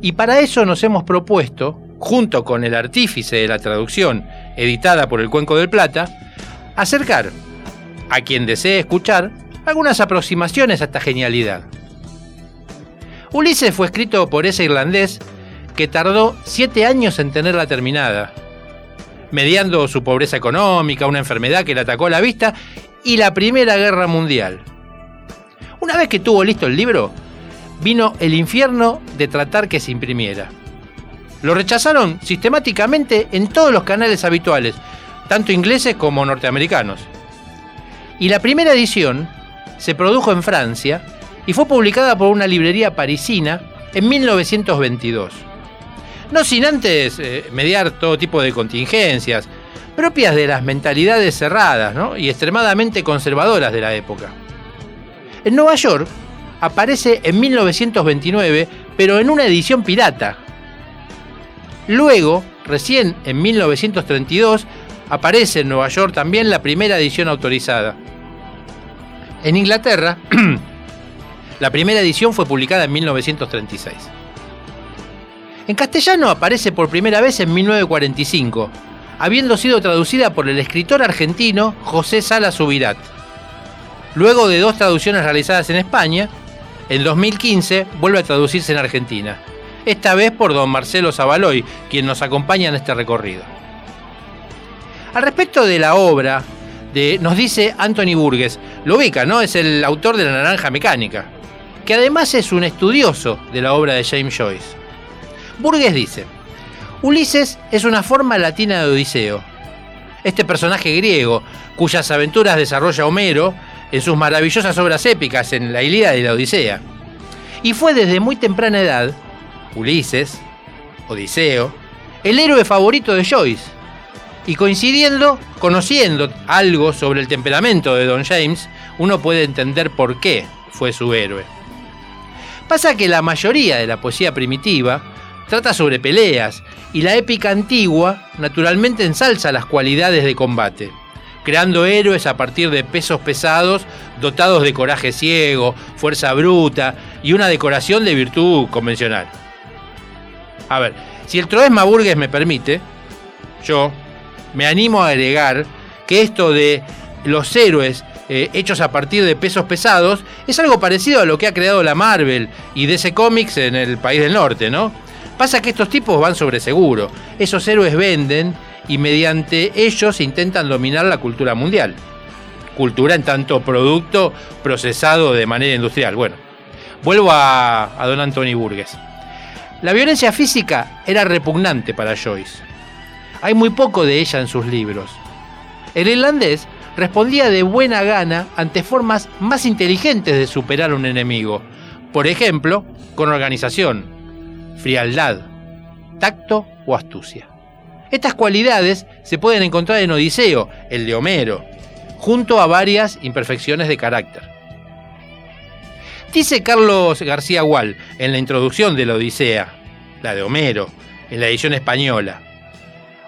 Y para eso nos hemos propuesto junto con el artífice de la traducción editada por el Cuenco del Plata, acercar a quien desee escuchar algunas aproximaciones a esta genialidad. Ulises fue escrito por ese irlandés que tardó siete años en tenerla terminada, mediando su pobreza económica, una enfermedad que le atacó la vista y la Primera Guerra Mundial. Una vez que tuvo listo el libro, vino el infierno de tratar que se imprimiera. Lo rechazaron sistemáticamente en todos los canales habituales, tanto ingleses como norteamericanos. Y la primera edición se produjo en Francia y fue publicada por una librería parisina en 1922. No sin antes eh, mediar todo tipo de contingencias, propias de las mentalidades cerradas y extremadamente conservadoras de la época. En Nueva York aparece en 1929, pero en una edición pirata, Luego, recién en 1932, aparece en Nueva York también la primera edición autorizada. En Inglaterra, la primera edición fue publicada en 1936. En castellano aparece por primera vez en 1945, habiendo sido traducida por el escritor argentino José Sala Subirat. Luego de dos traducciones realizadas en España, en 2015 vuelve a traducirse en Argentina esta vez por don Marcelo Zavaloy, quien nos acompaña en este recorrido. Al respecto de la obra, de, nos dice Anthony Burgess, lo ubica, ¿no? Es el autor de La Naranja Mecánica, que además es un estudioso de la obra de James Joyce. Burgess dice, Ulises es una forma latina de Odiseo. Este personaje griego, cuyas aventuras desarrolla Homero en sus maravillosas obras épicas en la Ilíada y la Odisea. Y fue desde muy temprana edad Ulises, Odiseo, el héroe favorito de Joyce. Y coincidiendo, conociendo algo sobre el temperamento de Don James, uno puede entender por qué fue su héroe. Pasa que la mayoría de la poesía primitiva trata sobre peleas y la épica antigua naturalmente ensalza las cualidades de combate, creando héroes a partir de pesos pesados dotados de coraje ciego, fuerza bruta y una decoración de virtud convencional. A ver, si el Troesma Burgues me permite, yo me animo a agregar que esto de los héroes eh, hechos a partir de pesos pesados es algo parecido a lo que ha creado la Marvel y DC Comics en el país del norte, ¿no? Pasa que estos tipos van sobre seguro. Esos héroes venden y mediante ellos intentan dominar la cultura mundial. Cultura en tanto producto procesado de manera industrial. Bueno, vuelvo a, don Anthony Burgess. La violencia física era repugnante para Joyce. Hay muy poco de ella en sus libros. El irlandés respondía de buena gana ante formas más inteligentes de superar a un enemigo. Por ejemplo, con organización, frialdad, tacto o astucia. Estas cualidades se pueden encontrar en Odiseo, el de Homero, junto a varias imperfecciones de carácter. Dice Carlos García Gual en la introducción de la Odisea, la de Homero, en la edición española.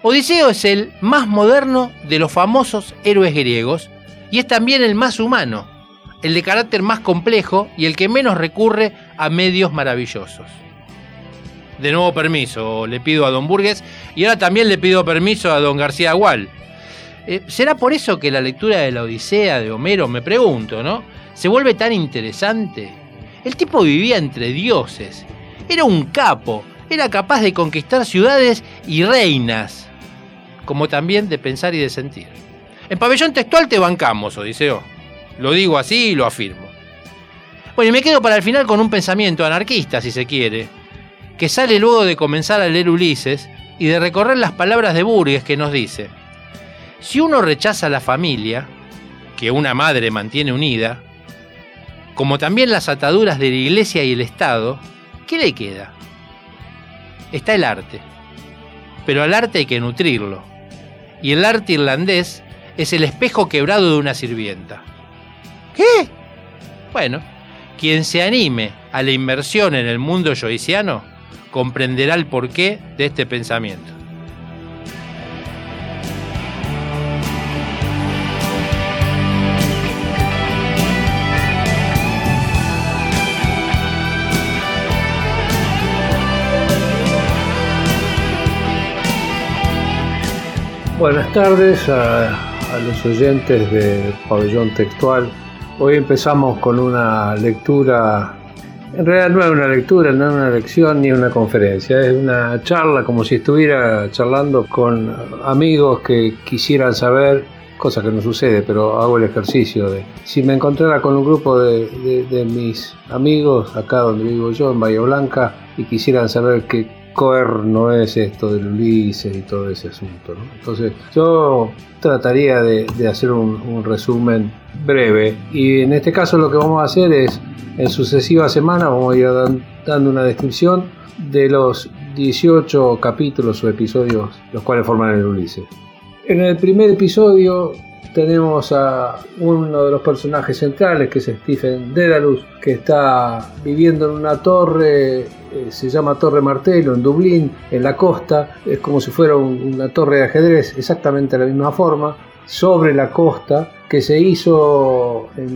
Odiseo es el más moderno de los famosos héroes griegos y es también el más humano, el de carácter más complejo y el que menos recurre a medios maravillosos de nuevo permiso, le pido a don Burgues y ahora también le pido permiso a don García Agual. Eh, ¿Será por eso que la lectura de la Odisea de Homero, me pregunto, ¿no? Se vuelve tan interesante. El tipo vivía entre dioses, era un capo, era capaz de conquistar ciudades y reinas, como también de pensar y de sentir. En pabellón textual te bancamos, Odiseo. Lo digo así y lo afirmo. Bueno, y me quedo para el final con un pensamiento anarquista, si se quiere, que sale luego de comenzar a leer Ulises y de recorrer las palabras de Burgues que nos dice, si uno rechaza la familia, que una madre mantiene unida, como también las ataduras de la iglesia y el Estado, ¿qué le queda? Está el arte, pero al arte hay que nutrirlo, y el arte irlandés es el espejo quebrado de una sirvienta. ¿Qué? Bueno, quien se anime a la inversión en el mundo joyciano comprenderá el porqué de este pensamiento. Buenas tardes a, los oyentes de Pabellón Textual. Hoy empezamos con una lectura en realidad no es una lectura, no es una lección ni una conferencia, es una charla como si estuviera charlando con amigos que quisieran saber, cosa que no sucede, pero hago el ejercicio de si me encontrara con un grupo de, mis amigos acá donde vivo yo, en Bahía Blanca, y quisieran saber qué no es esto del Ulises y todo ese asunto. Entonces yo trataría de, hacer un resumen breve y en este caso lo que vamos a hacer es en sucesivas semanas vamos a ir dando una descripción de los 18 capítulos o episodios los cuales forman el Ulises. En el primer episodio tenemos a uno de los personajes centrales que es Stephen Dedalus que está viviendo en una torre eh, se llama Torre Martelo en Dublín en la costa. Es como si fuera una torre de ajedrez exactamente de la misma forma sobre la costa que se hizo eh,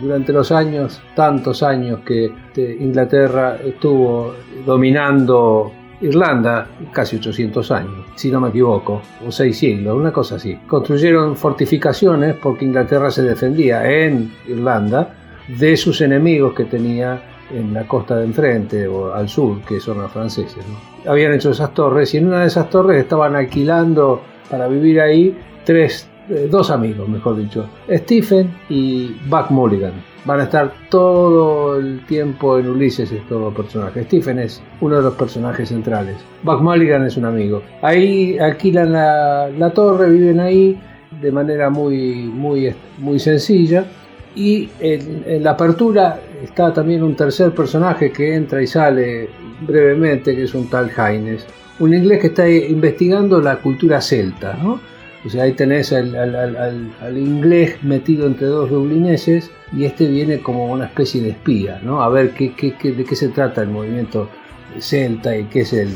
durante los años, tantos años que este, Inglaterra estuvo dominando Irlanda, casi 800 años, si no me equivoco, o seis siglos, una cosa así. Construyeron fortificaciones porque Inglaterra se defendía en Irlanda de sus enemigos que tenía en la costa de enfrente o al sur, que son los franceses. Habían hecho esas torres y en una de esas torres estaban alquilando para vivir ahí tres eh, dos amigos, mejor dicho, Stephen y Buck Mulligan. Van a estar todo el tiempo en Ulises estos personajes. Stephen es uno de los personajes centrales. Buck Mulligan es un amigo. Ahí alquilan la, torre, viven ahí de manera muy, muy, muy sencilla. Y en, en, la apertura está también un tercer personaje que entra y sale brevemente, que es un tal Haines, un inglés que está investigando la cultura celta, ¿no? O sea, ahí tenés al, inglés metido entre dos dublineses y este viene como una especie de espía, ¿no? A ver qué, qué, qué, de qué se trata el movimiento celta y qué es el,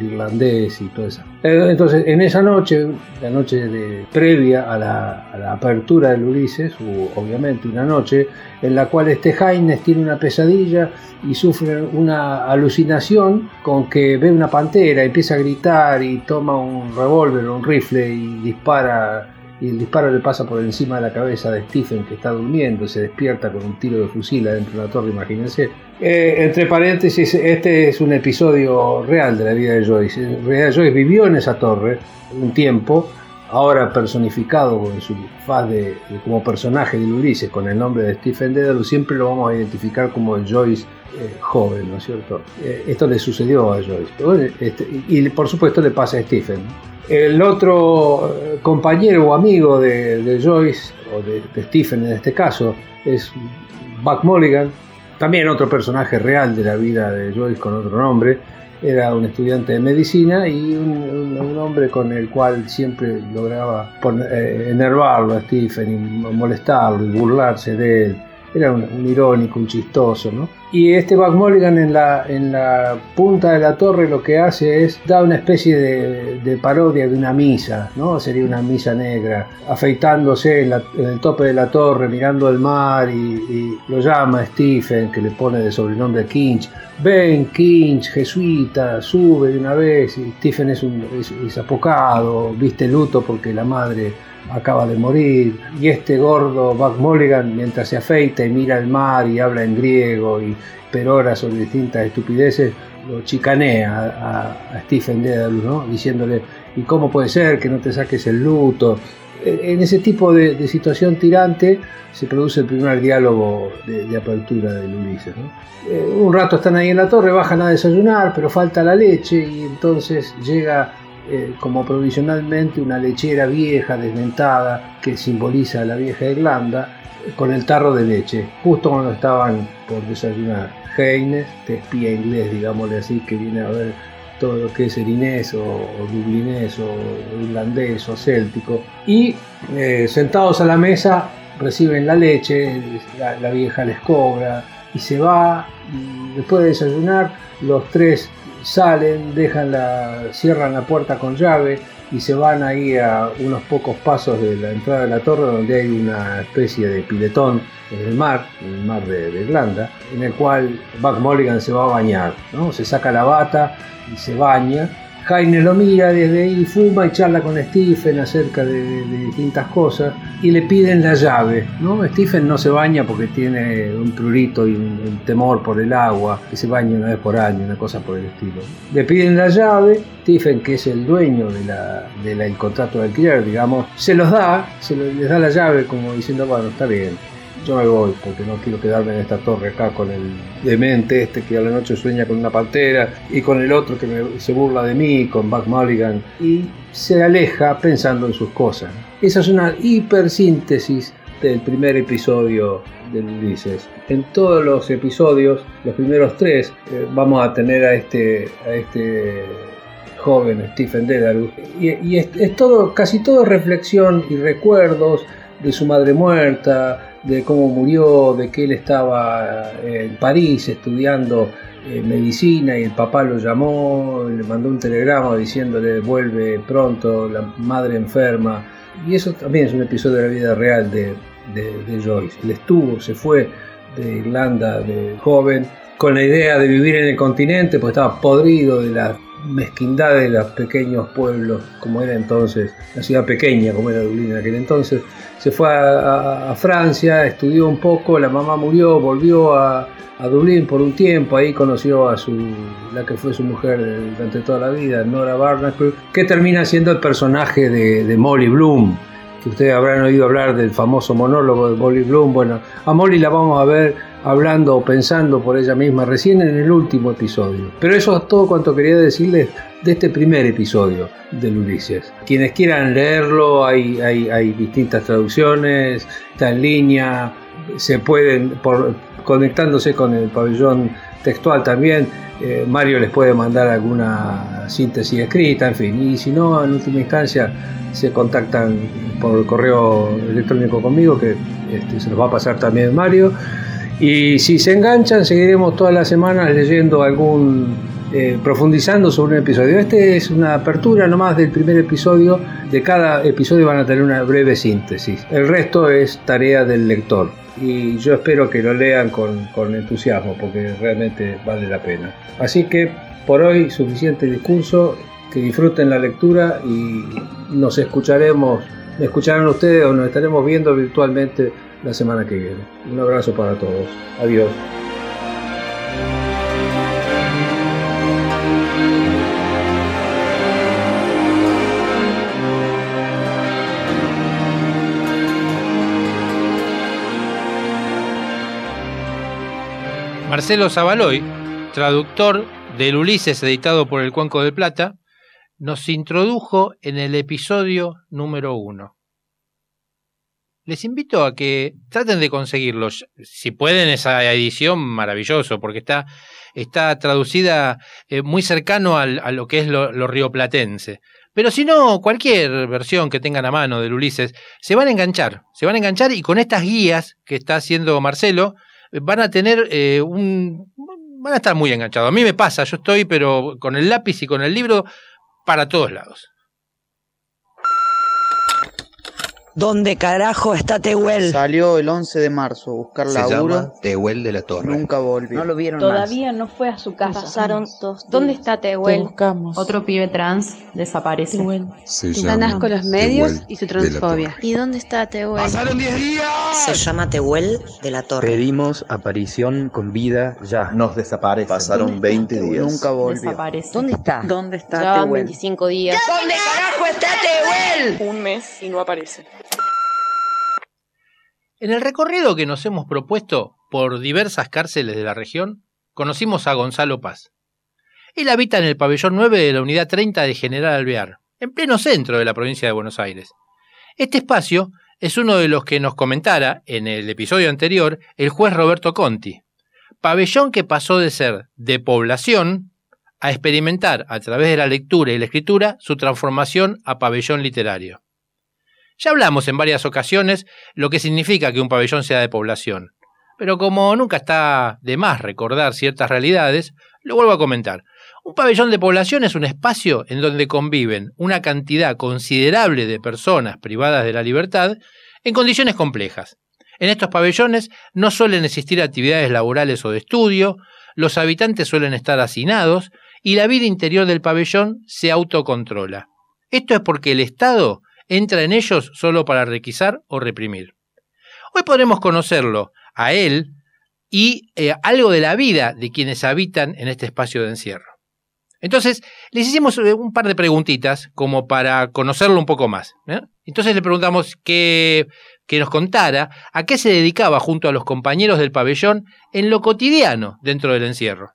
irlandés y todo eso. Eh, entonces, en esa noche, la noche previa a la, apertura del Ulises, hubo obviamente una noche en la cual este Jaines tiene una pesadilla y sufre una alucinación con que ve una pantera, empieza a gritar y toma un revólver un rifle y dispara y el disparo le pasa por encima de la cabeza de Stephen que está durmiendo, se despierta con un tiro de fusil adentro de la torre, imagínense. Eh, entre paréntesis, este es un episodio real de la vida de Joyce. En realidad Joyce vivió en esa torre un tiempo, ahora personificado en su faz como personaje de Ulises con el nombre de Stephen Dedalus, siempre lo vamos a identificar como Joyce eh, joven, ¿no es cierto? Eh, esto le sucedió a Joyce. Este, y, por supuesto le pasa a Stephen. El otro eh, compañero o amigo de, Joyce, o de, Stephen en este caso, es Buck Mulligan, también otro personaje real de la vida de Joyce con otro nombre. Era un estudiante de medicina y un, hombre con el cual siempre lograba eh, enervarlo a Stephen y molestarlo y burlarse de él era un, irónico, un chistoso, ¿no? Y este Buck Mulligan en la, en la punta de la torre lo que hace es dar una especie de, parodia de una misa, ¿no? Sería una misa negra, afeitándose en, el tope de la torre, mirando el mar y, lo llama Stephen, que le pone de sobrenombre Kinch. Ven, Kinch, jesuita, sube de una vez. Y Stephen es, un, es apocado, viste luto porque la madre acaba de morir, y este gordo Buck Mulligan, mientras se afeita y mira el mar y habla en griego y perora sobre distintas estupideces, lo chicanea a, Stephen Dedalus, ¿no? diciéndole, ¿y cómo puede ser que no te saques el luto? E, en ese tipo de, situación tirante se produce el primer diálogo de, apertura del Ulises. Eh, un rato están ahí en la torre, bajan a desayunar, pero falta la leche y entonces llega eh, como provisionalmente una lechera vieja, desventada, que simboliza la vieja Irlanda, con el tarro de leche, justo cuando estaban por desayunar. Heines, este espía inglés, digámosle así, que viene a ver todo lo que es erinés o, o dublinés o irlandés o céltico. Y eh, sentados a la mesa reciben la leche, la, la vieja les cobra y se va. Y después de desayunar, los tres salen, dejan la, cierran la puerta con llave y se van ahí a unos pocos pasos de la entrada de la torre donde hay una especie de piletón en el mar, en el mar de, Irlanda, en el cual Buck Mulligan se va a bañar, ¿no? se saca la bata y se baña Jaime lo mira desde ahí, fuma y charla con Stephen acerca de, distintas cosas y le piden la llave. ¿no? Stephen no se baña porque tiene un prurito y un, temor por el agua, que se baña una vez por año, una cosa por el estilo. Le piden la llave, Stephen, que es el dueño del de contrato de alquiler, digamos, se los da, se les da la llave como diciendo, bueno, está bien yo me voy porque no quiero quedarme en esta torre acá con el demente este que a la noche sueña con una pantera y con el otro que se burla de mí, con Buck Mulligan, y se aleja pensando en sus cosas. Esa es una hipersíntesis del primer episodio de Ulises. En todos los episodios, los primeros tres, eh, vamos a tener a este, a este joven Stephen Dedalus y, es, es todo, casi todo reflexión y recuerdos de su madre muerta, de cómo murió, de que él estaba eh, en París estudiando eh, medicina y el papá lo llamó, le mandó un telegrama diciéndole vuelve pronto, la madre enferma. Y eso también es un episodio de la vida real de, de, Joyce. Él estuvo, se fue de Irlanda de joven con la idea de vivir en el continente, pues estaba podrido de la mezquindad de los pequeños pueblos, como era entonces, la ciudad pequeña, como era Dublín en aquel entonces. Se fue a, Francia, estudió un poco, la mamá murió, volvió a, Dublín por un tiempo, ahí conoció a su, la que fue su mujer durante toda la vida, Nora Barnacle, que termina siendo el personaje de, de Molly Bloom, que ustedes habrán oído hablar del famoso monólogo de Molly Bloom. Bueno, a Molly la vamos a ver hablando o pensando por ella misma recién en el último episodio. Pero eso es todo cuanto quería decirles de este primer episodio del Ulises. Quienes quieran leerlo, hay, hay, distintas traducciones, está en línea, se pueden, por, conectándose con el pabellón textual también, eh, Mario les puede mandar alguna una síntesis escrita, en fin. Y si no, en última instancia se contactan por correo electrónico conmigo, que este, se los va a pasar también Mario. Y si se enganchan, seguiremos todas las semanas leyendo algún, eh, profundizando sobre un episodio. Este es una apertura nomás del primer episodio. De cada episodio van a tener una breve síntesis. El resto es tarea del lector. Y yo espero que lo lean con, con entusiasmo, porque realmente vale la pena. Así que por hoy suficiente discurso. Que disfruten la lectura y nos escucharemos, me escucharán ustedes o nos estaremos viendo virtualmente la semana que viene. Un abrazo para todos. Adiós. Marcelo Zavaloy, traductor del Ulises editado por el Cuenco de Plata, nos introdujo en el episodio número uno les invito a que traten de conseguirlos. Si pueden, esa edición, maravilloso, porque está, está traducida eh, muy cercano a lo que es lo, rioplatense. Pero si no, cualquier versión que tengan a mano del Ulises, se van a enganchar. Se van a enganchar y con estas guías que está haciendo Marcelo, van a tener eh, un. van a estar muy enganchados. A mí me pasa, yo estoy, pero con el lápiz y con el libro para todos lados. ¿Dónde carajo está Tehuel? Salió el 11 de marzo a buscar Se laburo. llama Tehuel de la Torre. Nunca volvió. No lo vieron Todavía no fue a su casa. Pasaron dos ¿Dónde está Te Tehuel? buscamos. Otro pibe trans desaparece. Se Ganas llama con los medios Tehuel y su de la transfobia. Torre. ¿Y dónde está Tehuel? ¡Pasaron 10 días! Se llama Tehuel de la Torre. Pedimos aparición con vida ya. Nos desaparece. Pasaron 20 días. Nunca volvió. Desaparece. ¿Dónde está? ¿Dónde está Tehuel? 25 días. ¿Dónde carajo está Tehuel? Un mes y no aparece. En el recorrido que nos hemos propuesto por diversas cárceles de la región, conocimos a Gonzalo Paz. Él habita en el pabellón 9 de la unidad 30 de General Alvear, en pleno centro de la provincia de Buenos Aires. Este espacio es uno de los que nos comentara en el episodio anterior el juez Roberto Conti. Pabellón que pasó de ser de población a experimentar a través de la lectura y la escritura su transformación a pabellón literario. Ya hablamos en varias ocasiones lo que significa que un pabellón sea de población, pero como nunca está de más recordar ciertas realidades, lo vuelvo a comentar. Un pabellón de población es un espacio en donde conviven una cantidad considerable de personas privadas de la libertad en condiciones complejas. En estos pabellones no suelen existir actividades laborales o de estudio, los habitantes suelen estar hacinados y la vida interior del pabellón se autocontrola. Esto es porque el Estado entra en ellos solo para requisar o reprimir. Hoy podremos conocerlo a él y eh, algo de la vida de quienes habitan en este espacio de encierro. Entonces, les hicimos eh, un par de preguntitas como para conocerlo un poco más. ¿eh? Entonces le preguntamos que, que nos contara a qué se dedicaba junto a los compañeros del pabellón en lo cotidiano dentro del encierro.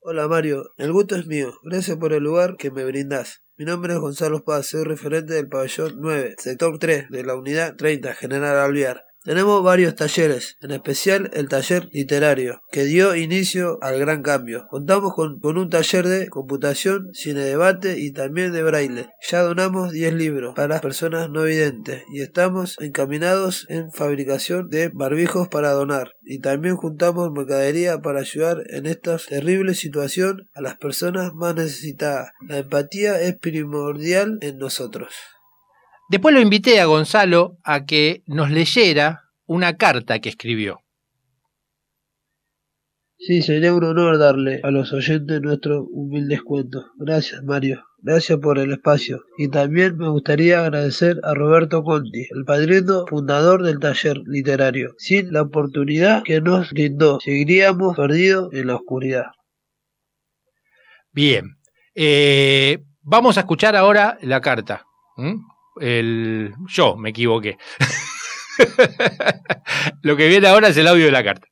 Hola Mario, el gusto es mío. Gracias por el lugar que me brindás. Mi nombre es Gonzalo Paz, soy referente del pabellón 9, sector 3 de la unidad 30, General Alvear. Tenemos varios talleres, en especial el taller literario, que dio inicio al gran cambio. Contamos con, con un taller de computación, cine debate y también de braille. Ya donamos 10 libros para las personas no videntes y estamos encaminados en fabricación de barbijos para donar. Y también juntamos mercadería para ayudar en esta terrible situación a las personas más necesitadas. La empatía es primordial en nosotros. Después lo invité a Gonzalo a que nos leyera una carta que escribió. Sí, sería un honor darle a los oyentes nuestro humilde cuento. Gracias, Mario. Gracias por el espacio. Y también me gustaría agradecer a Roberto Conti, el padrino fundador del taller literario. Sin la oportunidad que nos brindó, seguiríamos perdidos en la oscuridad. Bien. Eh, vamos a escuchar ahora la carta. ¿Mm? El, yo me equivoqué. Lo que viene ahora es el audio de la carta.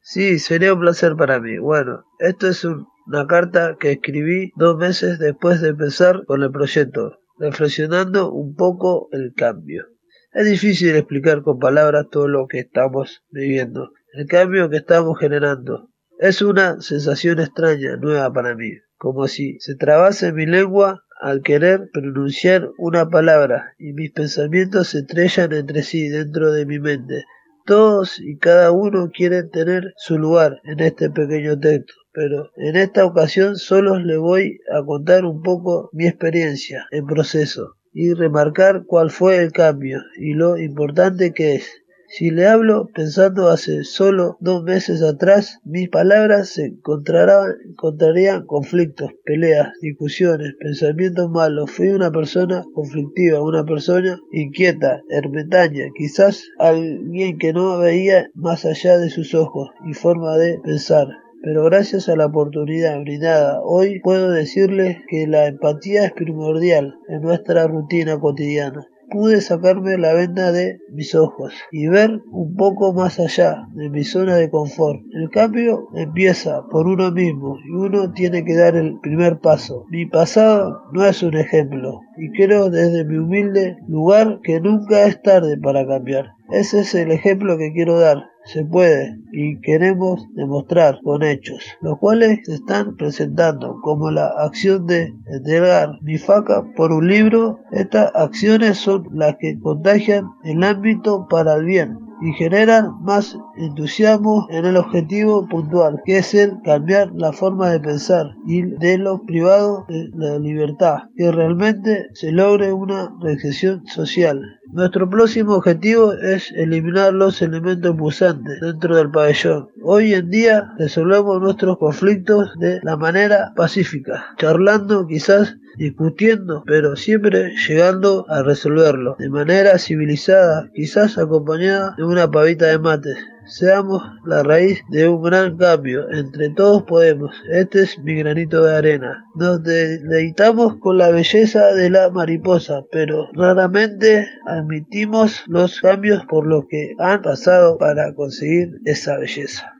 Sí, sería un placer para mí. Bueno, esto es un- una carta que escribí dos meses después de empezar con el proyecto, reflexionando un poco el cambio. Es difícil explicar con palabras todo lo que estamos viviendo, el cambio que estamos generando. Es una sensación extraña, nueva para mí. como si se trabase mi lengua al querer pronunciar una palabra y mis pensamientos se estrellan entre sí dentro de mi mente. Todos y cada uno quieren tener su lugar en este pequeño texto, pero en esta ocasión solo le voy a contar un poco mi experiencia en proceso y remarcar cuál fue el cambio y lo importante que es. Si le hablo pensando hace solo dos meses atrás, mis palabras encontrarán, encontrarían conflictos, peleas, discusiones, pensamientos malos. Fui una persona conflictiva, una persona inquieta, ermitaña, quizás alguien que no veía más allá de sus ojos y forma de pensar pero gracias a la oportunidad brindada hoy puedo decirles que la empatía es primordial en nuestra rutina cotidiana pude sacarme la venda de mis ojos y ver un poco más allá de mi zona de confort. El cambio empieza por uno mismo y uno tiene que dar el primer paso. Mi pasado no es un ejemplo y creo desde mi humilde lugar que nunca es tarde para cambiar. Ese es el ejemplo que quiero dar se puede y queremos demostrar con hechos, los cuales se están presentando como la acción de entregar mi faca por un libro. Estas acciones son las que contagian el ámbito para el bien y generan más entusiasmo en el objetivo puntual, que es el cambiar la forma de pensar y de lo privado de la libertad, que realmente se logre una recesión social. Nuestro próximo objetivo es eliminar los elementos pulsantes dentro del pabellón. Hoy en día resolvemos nuestros conflictos de la manera pacífica, charlando quizás discutiendo, pero siempre llegando a resolverlo de manera civilizada, quizás acompañada de una pavita de mates. Seamos la raíz de un gran cambio. Entre todos podemos. Este es mi granito de arena. Nos deleitamos con la belleza de la mariposa, pero raramente admitimos los cambios por los que han pasado para conseguir esa belleza.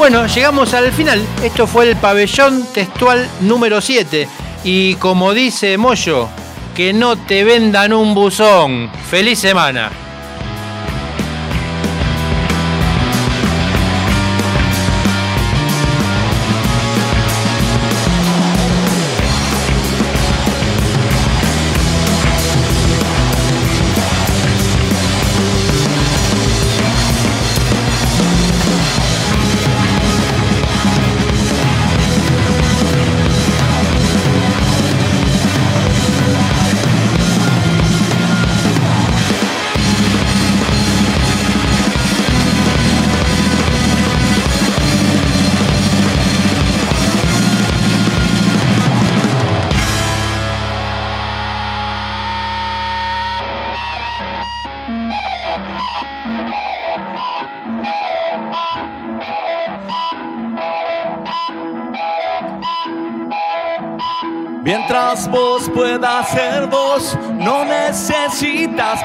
Bueno, llegamos al final. Esto fue el pabellón textual número 7. Y como dice Moyo, que no te vendan un buzón. ¡Feliz semana!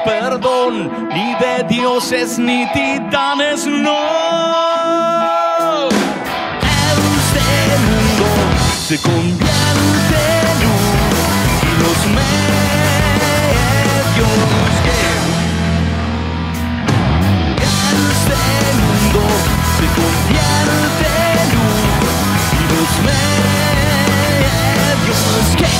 perdón, ni de dioses ni titanes, no. Este mundo se convierte en luz y los medios que este mundo se convierte en luz y los medios que